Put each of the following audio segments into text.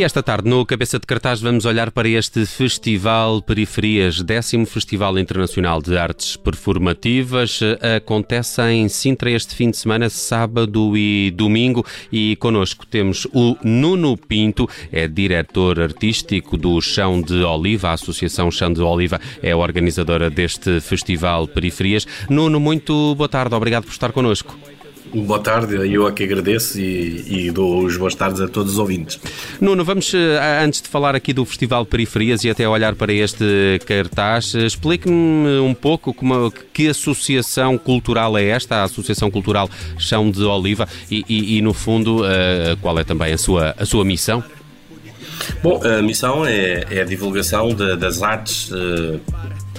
E esta tarde, no Cabeça de Cartaz, vamos olhar para este Festival Periferias, décimo Festival Internacional de Artes Performativas. Acontece em Sintra este fim de semana, sábado e domingo. E connosco temos o Nuno Pinto, é diretor artístico do Chão de Oliva. A Associação Chão de Oliva é organizadora deste Festival Periferias. Nuno, muito boa tarde, obrigado por estar connosco. Boa tarde, eu aqui agradeço e, e, dou os boas tardes a todos os ouvintes. Nuno, vamos, eh, antes de falar aqui do Festival Periferias e até olhar para este cartaz, eh, explique-me um pouco como, que associação cultural é esta, a Associação Cultural Chão de Oliva, e, e, e no fundo, uh, qual é também a sua, a sua missão? Bom, a missão é, é a divulgação de, das artes, uh,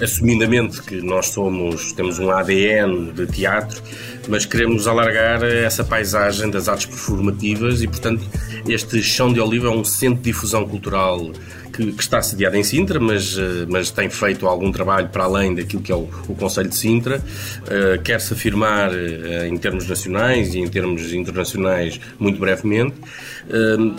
assumidamente que nós somos, temos um ADN de teatro, mas queremos alargar essa paisagem das artes performativas e, portanto, este Chão de Oliva é um centro de difusão cultural que, que, está sediado em Sintra, mas, eh, mas tem feito algum trabalho para além daquilo que é o, o Conselho de Sintra. Uh, Quer-se afirmar uh, em termos nacionais e em termos internacionais muito brevemente.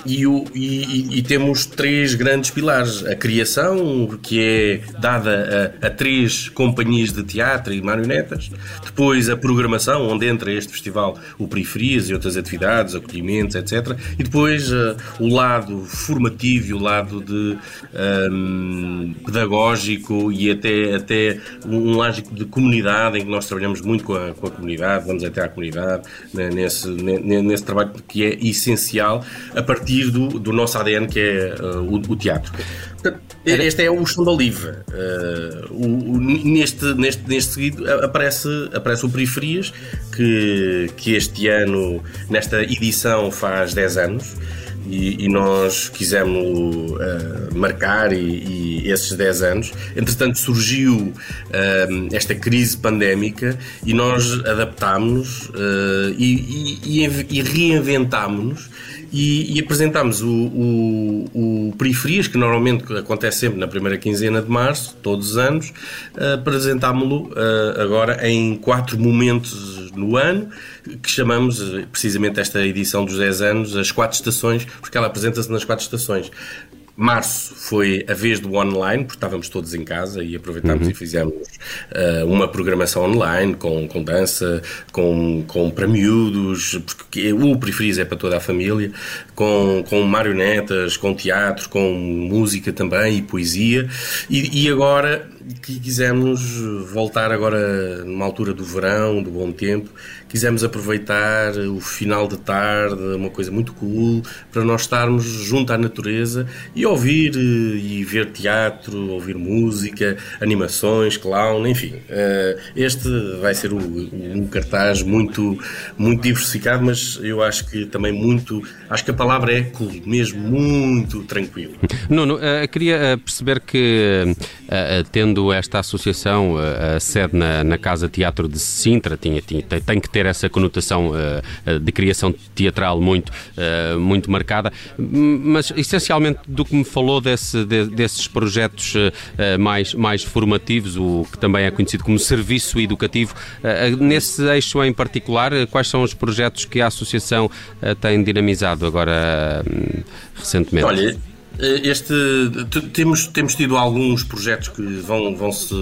E, o, e, e, temos três grandes pilares. A criação, que é dada a, a, três companhias de teatro e marionetas. Depois a programação, onde entra este festival o Periferias e outras atividades, acolhimentos, etc. E depois o lado formativo e o lado de um, pedagógico e até, até um lógico de comunidade, em que nós trabalhamos muito com a, com a comunidade, vamos até à comunidade, né, nesse, nesse trabalho que é essencial a partir do, do nosso ADN, que é uh, o, o, teatro. Este é o chão da. Uh, neste, neste, neste seguido aparece, aparece o Periferias, que, que este ano, nesta edição, faz 10 anos e, e nós quisemos uh, marcar e, e, esses 10 anos. Entretanto, surgiu uh, esta crise pandémica e nós adaptámos-nos uh, e, e, reinventámos-nos e, e apresentámos o, o, o, Periferias, que normalmente acontece sempre na primeira quinzena de março, todos os anos, apresentámo-lo agora em quatro momentos no ano, que chamamos precisamente esta edição dos 10 anos as quatro estações, porque ela apresenta-se nas quatro estações. Março foi a vez do online, porque estávamos todos em casa e aproveitámos uhum. e fizemos uh, uma programação online com, com dança, com, com para miúdos, porque o Preferiz é para toda a família, com, com marionetas, com teatro, com música também e poesia. E, e agora que quisemos voltar agora numa altura do verão, do bom tempo, quisemos aproveitar o final de tarde, uma coisa muito cool, para nós estarmos junto à natureza e ouvir eh, e ver teatro, ouvir música, animações, clown, enfim. Eh, este vai ser um cartaz muito, muito diversificado, mas eu acho que também muito, acho que a palavra é cool, mesmo muito tranquilo. Nuno, uh, queria perceber que uh, tendo esta associação a sede na, na, Casa Teatro de Sintra, tinha, tinha, tem que ter essa conotação uh, de criação teatral muito, uh, muito marcada, mas essencialmente do que me falou desse, de, desses projetos uh, mais, mais formativos, o que também é conhecido como serviço educativo, nesse eixo em particular, quais são os projetos que a associação tem dinamizado agora recentemente? Olha, este, temos, temos tido alguns projetos que vão, vão, se,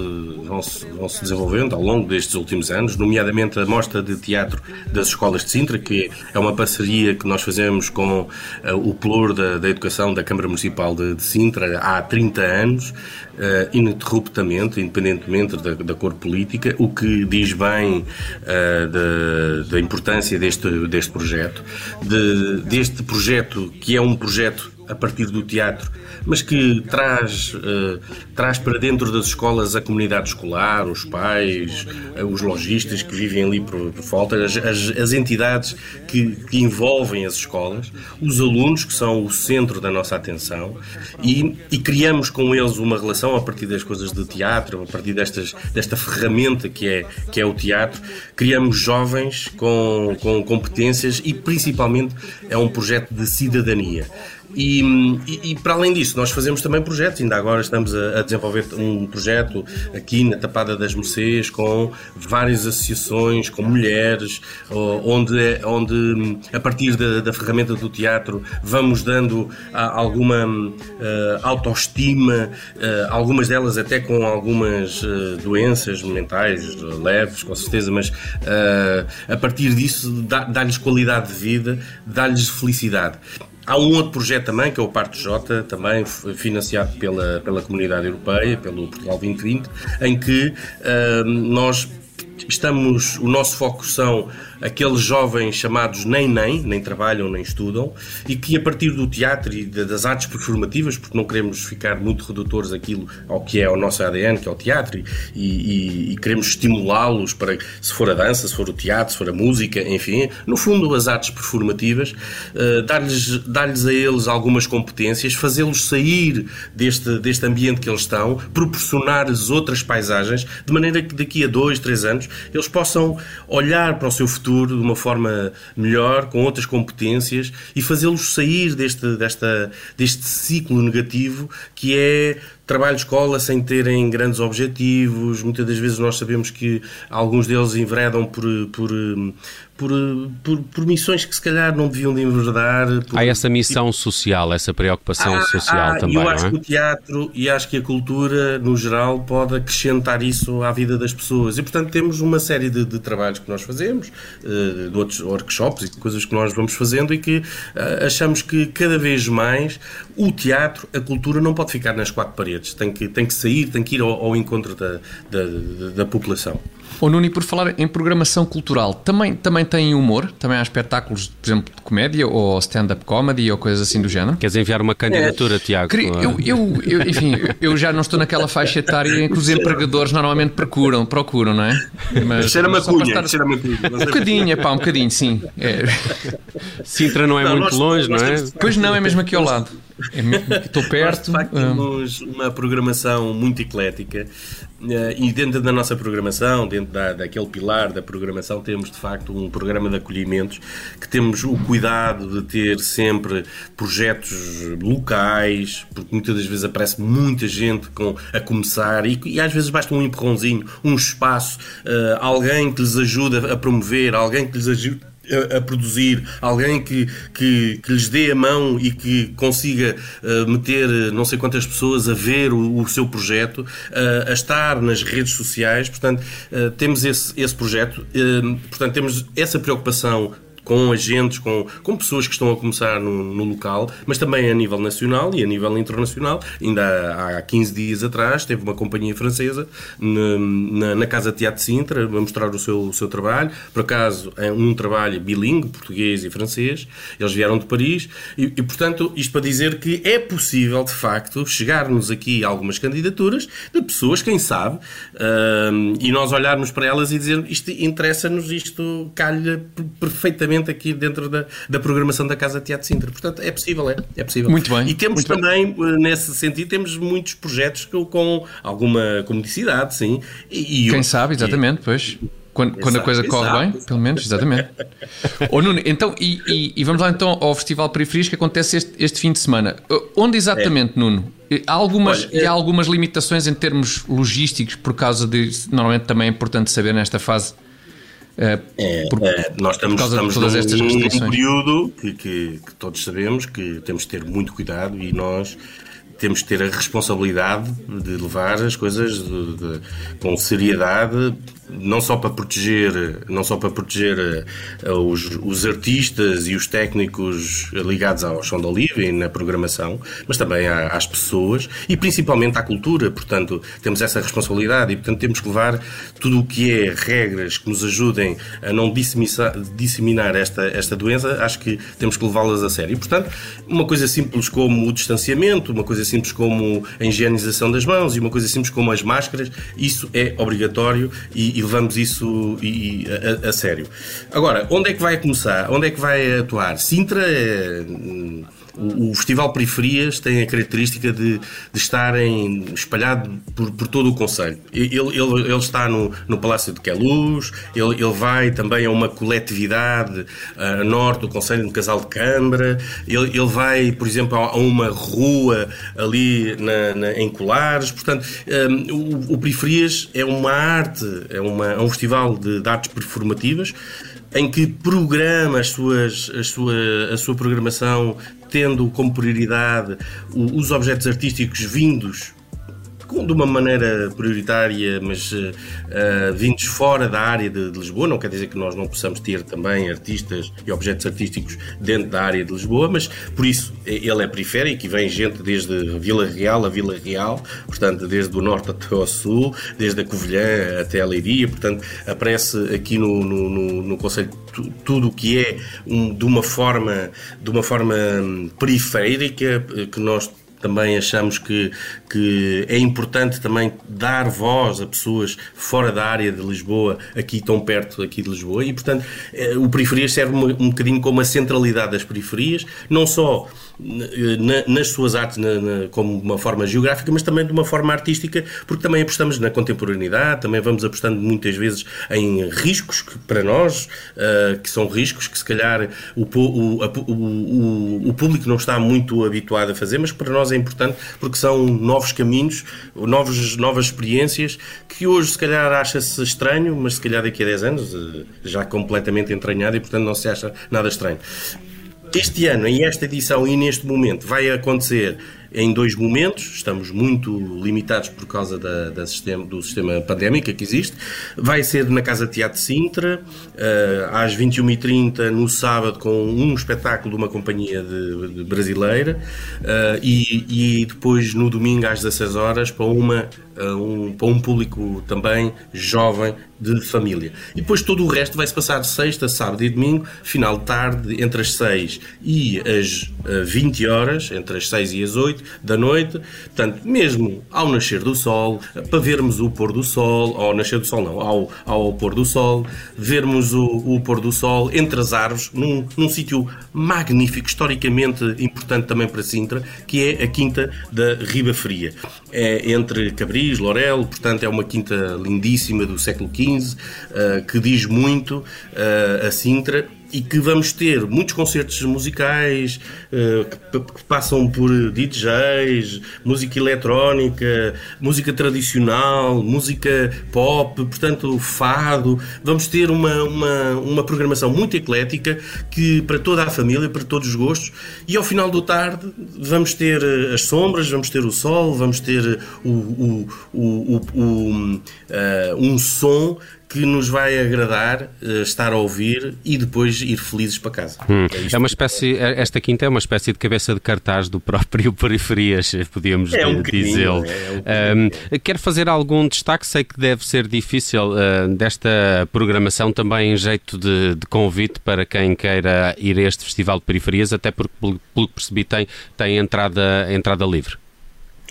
vão, se, vão se desenvolvendo ao longo destes últimos anos, nomeadamente a Mostra de Teatro das Escolas de Sintra, que é uma parceria que nós fazemos com uh, o Plur da, da Educação da Câmara Municipal de, de Sintra há 30 anos, uh, ininterruptamente, independentemente da, da cor política, o que diz bem uh, da, da importância deste, deste projeto, de, deste projeto que é um projeto a partir do teatro, mas que traz, uh, traz para dentro das escolas a comunidade escolar, os pais, uh, os lojistas que vivem ali por, por volta, as, as, as entidades que, que, envolvem as escolas, os alunos, que são o centro da nossa atenção, e, e, criamos com eles uma relação a partir das coisas do teatro, a partir destas, desta ferramenta que é, que é o teatro. Criamos jovens com, com competências e, principalmente, é um projeto de cidadania E, e, para além disso, nós fazemos também projetos. Ainda agora estamos a, a, desenvolver um projeto aqui na Tapada das Mercês com várias associações, com mulheres, onde, onde a partir da, da ferramenta do teatro vamos dando alguma uh, autoestima, uh, algumas delas até com algumas uh, doenças mentais leves, com certeza, mas a partir disso dá-lhes qualidade de vida, dá-lhes felicidade. Há um outro projeto também, que é o Parto J, também financiado pela, pela Comunidade Europeia, pelo Portugal 2020, em que uh, nós estamos, o nosso foco são aqueles jovens chamados nem nem, nem trabalham nem estudam, e que a partir do teatro e das artes performativas, porque não queremos ficar muito redutores aquilo ao que é o nosso ADN, que é o teatro, e, e, e queremos estimulá-los para, se for a dança, se for o teatro, se for a música, enfim, no fundo as artes performativas, uh, dar-lhes dar a eles algumas competências, fazê-los sair deste, deste ambiente que eles estão, proporcionar-lhes outras paisagens, de maneira que daqui a dois, três anos eles possam olhar para o seu futuro futuro de uma forma melhor, com outras competências e fazê-los sair deste, desta, deste ciclo negativo que é trabalho escola sem terem grandes objetivos. Muitas das vezes nós sabemos que alguns deles enveredam por, por, por, por, por missões que se calhar não deviam de enverdar. Por... Há essa missão social, essa preocupação ah, social ah, também. Eu acho é? que o teatro e acho que a cultura, no geral, pode acrescentar isso à vida das pessoas. E, portanto, temos uma série de, de trabalhos que nós fazemos, eh, de outros workshops e coisas que nós vamos fazendo e que eh, achamos que cada vez mais o teatro, a cultura, não pode ficar nas quatro paredes. Tem que, tem que sair, tem que ir ao, ao encontro da, da, da população. O Nuni, por falar em programação cultural, também, também tem humor? Também há espetáculos, por exemplo, de comédia ou stand-up comedy ou coisas assim do género? Queres enviar uma candidatura, é. Tiago? Eu, eu, eu, enfim, eu já não estou naquela faixa etária em que os empregadores normalmente procuram, procuram, não é? Mas, cheira uma cunha, estar... cheira Um bocadinho, é pá, um bocadinho, sim. É. Sintra não é não, muito nós, longe, nós não é? Pois não, é mesmo aqui ao lado. É, estou perto. Nós, de facto, ah. temos uma programação muito eclética eh, e dentro da nossa programação, dentro da, daquele pilar da programação, temos de facto um programa de acolhimentos que temos o cuidado de ter sempre projetos locais, porque muitas das vezes aparece muita gente com, a começar e, e às vezes basta um empurrãozinho, um espaço, uh, alguém que lhes ajuda a promover, alguém que lhes ajude a, produzir, alguém que, que, que, lhes dê a mão e que consiga uh, meter não sei quantas pessoas a ver o, o seu projeto, uh, a estar nas redes sociais. Portanto, uh, temos esse, esse projeto, portanto, temos essa preocupação com agentes, com, com pessoas que estão a começar no, no, local, mas também a nível nacional e a nível internacional. Ainda há, há 15 dias atrás teve uma companhia francesa na, na, na Casa Teatro Sintra a mostrar o seu, o seu trabalho. Por acaso, é um trabalho bilingue, português e francês. Eles vieram de Paris e, e, portanto, isto para dizer que é possível, de facto, chegar-nos aqui algumas candidaturas de pessoas, quem sabe, uh, e nós olharmos para elas e dizer isto interessa-nos, isto calha perfeitamente aqui dentro da, da programação da Casa Teatro Sintra. Portanto, é possível, é, é possível. Muito bem. E temos também, bem. Eh, nesse sentido, temos muitos projetos com, com alguma comodicidade, sim. E, Quem sabe, exatamente, pois. Quando, quando a coisa corre bem, pelo menos, exatamente. oh, Nuno, então, e, e, e, vamos lá então ao Festival Periferias que acontece este, este fim de semana. Onde exatamente, é. Nuno? Há algumas, Olha, é... há algumas limitações em termos logísticos, por causa de. Normalmente também é importante saber nesta fase é, é, por, é, nós estamos, estamos num, num período que, que, que, todos sabemos que temos de ter muito cuidado e nós temos que ter a responsabilidade de levar as coisas de, de, com seriedade não só para proteger, não só para proteger uh, os, os, artistas e os técnicos ligados ao chão oliva e na programação, mas também às pessoas e principalmente à cultura. Portanto, temos essa responsabilidade e, portanto, temos que levar tudo o que é regras que nos ajudem a não disseminar esta, esta doença, acho que temos que levá-las a sério. E, portanto, uma coisa simples como o distanciamento, uma coisa simples como a higienização das mãos e uma coisa simples como as máscaras, isso é obrigatório e, e levamos isso e, a, a, sério. Agora, onde é que vai começar? Onde é que vai atuar? Sintra é, o, o, Festival Periferias tem a característica de, de estarem espalhado por, por todo o Conselho. Ele, ele, ele está no, no Palácio de Queluz, ele, ele vai também a uma coletividade a norte do Conselho, no Casal de Câmara, ele, ele vai, por exemplo, a, uma rua ali na, na, em Colares. Portanto, um, o, o Periferias é uma arte, é, uma, é um festival de, de artes performativas em que programa as suas, a, sua, a sua programação tendo como prioridade os objetos artísticos vindos de uma maneira prioritária, mas uh, vindos fora da área de, de, Lisboa. Não quer dizer que nós não possamos ter também artistas e objetos artísticos dentro da área de Lisboa, mas por isso ele é periférico e vem gente desde Vila Real a Vila Real, portanto, desde o norte até o sul, desde a Covilhã até a Leiria, portanto, aparece aqui no, no, no, no Conselho tudo o que é um, de uma forma de uma forma hum, periférica que nós também achamos que, que é importante também dar voz a pessoas fora da área de Lisboa, aqui tão perto aqui de Lisboa, e portanto eh, o Periferias serve um, bocadinho como a centralidade das periferias, não só na, nas suas artes na, na, como uma forma geográfica, mas também de uma forma artística, porque também apostamos na contemporaneidade, também vamos apostando muitas vezes em riscos que para nós, uh, que são riscos que se calhar o, o, o, o, público não está muito habituado a fazer, mas para nós é importante porque são novos caminhos, novos, novas experiências que hoje se calhar acha-se estranho, mas se calhar daqui a 10 anos eh, já completamente entranhado e portanto não se acha nada estranho. Este ano, em esta edição e neste momento, vai acontecer em dois momentos. Estamos muito limitados por causa da, da sistema, do sistema pandémico que existe. Vai ser na Casa Teatro Sintra, uh, às 21h30 no sábado, com um espetáculo de uma companhia de, de brasileira, uh, e, e, depois no domingo às 16 horas para uma um, para um público também jovem de família. E depois todo o resto vai-se passar sexta, sábado e domingo, final de tarde, entre as 6 e as 20 horas, entre as 6 e as 8 da noite. Portanto, mesmo ao nascer do sol, para vermos o pôr do sol, ao nascer do sol não, ao, ao pôr do sol, vermos o, o pôr do sol entre as árvores, num, num sítio magnífico, historicamente importante também para Sintra, que é a Quinta da Riba Fria. É entre Cabris Lorel, portanto é uma quinta lindíssima do século XV, uh, eh, que diz muito uh, a Sintra e que vamos ter muitos concertos musicais uh, que, passam por DJs, música eletrónica, música tradicional, música pop, portanto fado. Vamos ter uma, uma, uma programação muito eclética que para toda a família, para todos os gostos. E ao final do tarde vamos ter eh, as sombras, vamos ter o sol, vamos ter o, o, o, o uh, um som que nos vai agradar uh, estar a ouvir e depois ir felizes para casa. Hum. É, é, uma espécie, é, esta quinta é uma espécie de cabeça de cartaz do próprio Periferias, podíamos é um dizê-lo. É um um, quero fazer algum destaque, sei que deve ser difícil, uh, desta programação também em jeito de, de, convite para quem queira ir a este Festival de Periferias, até porque, pelo, pelo que percebi, tem, tem entrada, entrada livre.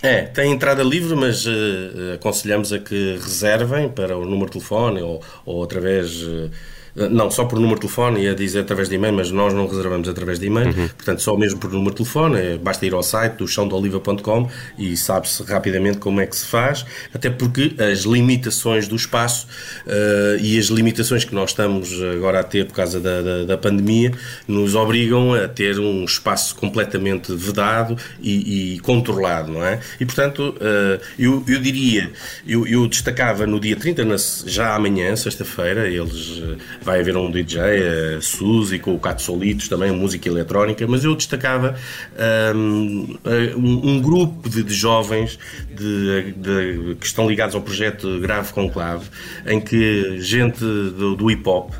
É, tem entrada livre, mas uh, aconselhamos a que reservem para o número de telefone ou, ou através. Uh, não, só por número de telefone, ia dizer através de e-mail, mas nós não reservamos através de e-mail, uhum. portanto, só mesmo por número de telefone, é, basta ir ao site do chãodeoliva.com e sabe-se rapidamente como é que se faz, até porque as limitações do espaço uh, e as limitações que nós estamos agora a ter por causa da, da, da pandemia nos obrigam a ter um espaço completamente vedado e, e controlado, não é? E, portanto, uh, eu, eu diria, eu, eu destacava no dia 30, já amanhã, sexta-feira, eles vai haver um DJ, a Suzy, com o Cato Solitos também, música eletrónica, mas eu destacava um, um grupo de, de jovens de, de, que estão ligados ao projeto Grave Conclave, em que gente do, do hip hop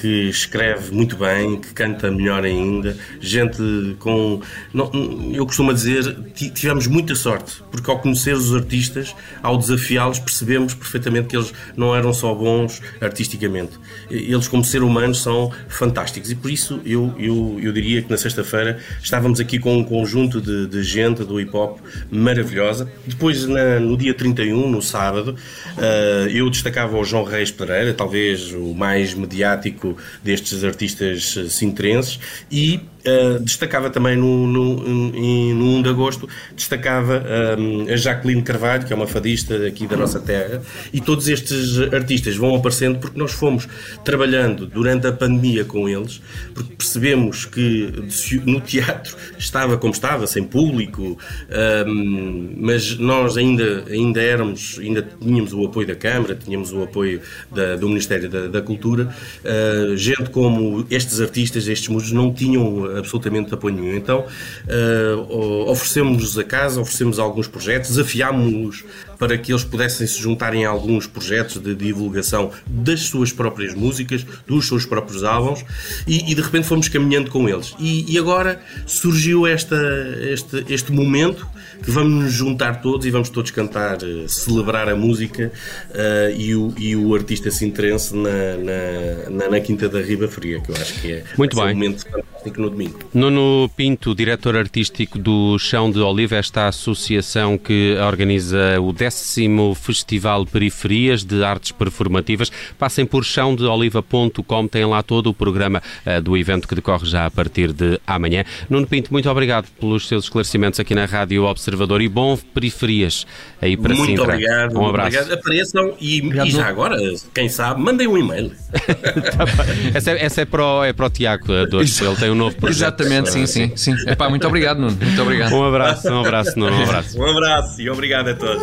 que escreve muito bem, que canta melhor ainda, gente com. Não, eu costumo dizer, tivemos muita sorte, porque ao conhecer os artistas, ao desafiá-los, percebemos perfeitamente que eles não eram só bons artisticamente. Eles, como ser humanos, são fantásticos e por isso eu, eu, eu diria que na sexta-feira estávamos aqui com um conjunto de, de gente do hip hop maravilhosa. Depois, na, no dia 31, no sábado, uh, eu destacava o João Reis Pereira, talvez o mais mediático destes artistas sintrenses e Uh, destacava também no, no, no 1 de agosto, destacava um, a Jacqueline Carvalho, que é uma fadista aqui da nossa terra, e todos estes artistas vão aparecendo porque nós fomos trabalhando durante a pandemia com eles, porque percebemos que no teatro estava como estava, sem público, um, mas nós ainda, ainda éramos, ainda tínhamos o apoio da Câmara, tínhamos o apoio da, do Ministério da, da Cultura, uh, gente como estes artistas, estes músicos, não tinham absolutamente apoio nenhum. Então uh, oferecemos-nos a casa, oferecemos alguns projetos, desafiámos-los para que eles pudessem se juntarem a alguns projetos de divulgação das suas próprias músicas, dos seus próprios álbuns, e, e de repente fomos caminhando com eles. E, e agora surgiu esta, este, este momento que vamos nos juntar todos e vamos todos cantar, uh, celebrar a música uh, e, o, e o artista sintrense na, na, na, Quinta da Riba Fria, que eu acho que é Muito bem. um momento fantástico no domingo. Nuno Pinto, diretor artístico do Chão de Oliva, esta associação que organiza o décimo Festival Periferias de Artes Performativas. Passem por chãodeoliva.com, tem lá todo o programa uh, do evento que decorre já a partir de amanhã. Nuno Pinto, muito obrigado pelos seus esclarecimentos aqui na Rádio Observador e bom periferias aí para Muito Sintra. obrigado. Um abraço. Obrigado. Apareçam e, obrigado. e já agora, quem sabe, mandem um e-mail. tá essa, é, essa é, para o, é para o Tiago Doce, ele tem um novo projeto. Exatamente, sim, sim. sim. Epá, muito obrigado, Nuno. Muito obrigado. Um abraço, um abraço, Nuno. Um abraço. um abraço e obrigado a todos.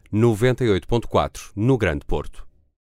98.4 no Grande Porto.